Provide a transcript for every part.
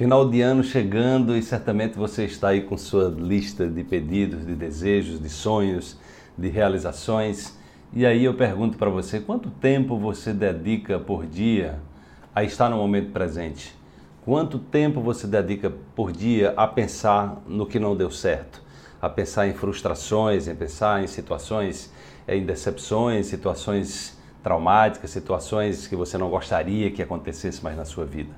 Final de ano chegando e certamente você está aí com sua lista de pedidos, de desejos, de sonhos, de realizações. E aí eu pergunto para você, quanto tempo você dedica por dia a estar no momento presente? Quanto tempo você dedica por dia a pensar no que não deu certo? A pensar em frustrações, em pensar em situações, em decepções, situações traumáticas, situações que você não gostaria que acontecesse mais na sua vida.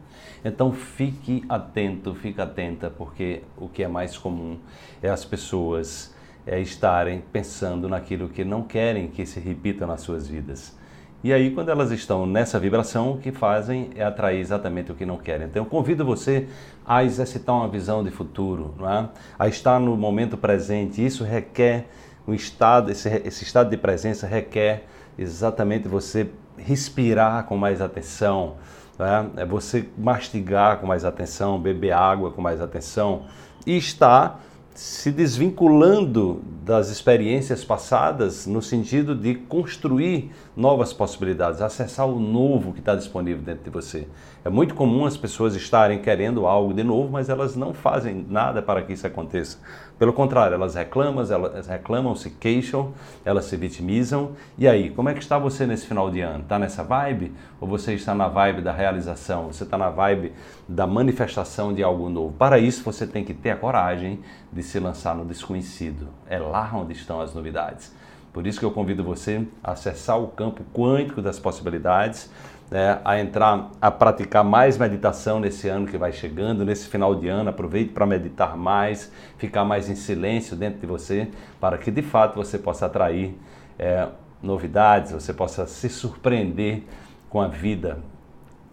Então fique atento, fique atenta, porque o que é mais comum é as pessoas é, estarem pensando naquilo que não querem que se repita nas suas vidas. E aí, quando elas estão nessa vibração, o que fazem é atrair exatamente o que não querem. Então, eu convido você a exercitar uma visão de futuro, é? a estar no momento presente. Isso requer um estado, esse, esse estado de presença requer exatamente você respirar com mais atenção, né? é você mastigar com mais atenção, beber água com mais atenção e estar se desvinculando das experiências passadas no sentido de construir novas possibilidades, acessar o novo que está disponível dentro de você. É muito comum as pessoas estarem querendo algo de novo, mas elas não fazem nada para que isso aconteça. Pelo contrário, elas reclamam, elas reclamam, se queixam, elas se vitimizam. E aí, como é que está você nesse final de ano? Está nessa vibe? Ou você está na vibe da realização? Você está na vibe da manifestação de algo novo? Para isso, você tem que ter a coragem de se lançar no desconhecido. É lá onde estão as novidades. Por isso que eu convido você a acessar o campo quântico das possibilidades, né, a entrar, a praticar mais meditação nesse ano que vai chegando, nesse final de ano. Aproveite para meditar mais, ficar mais em silêncio dentro de você, para que de fato você possa atrair é, novidades, você possa se surpreender com a vida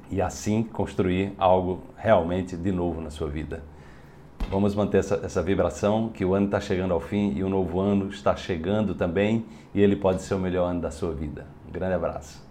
e assim construir algo realmente de novo na sua vida. Vamos manter essa, essa vibração que o ano está chegando ao fim e o novo ano está chegando também e ele pode ser o melhor ano da sua vida. Um grande abraço.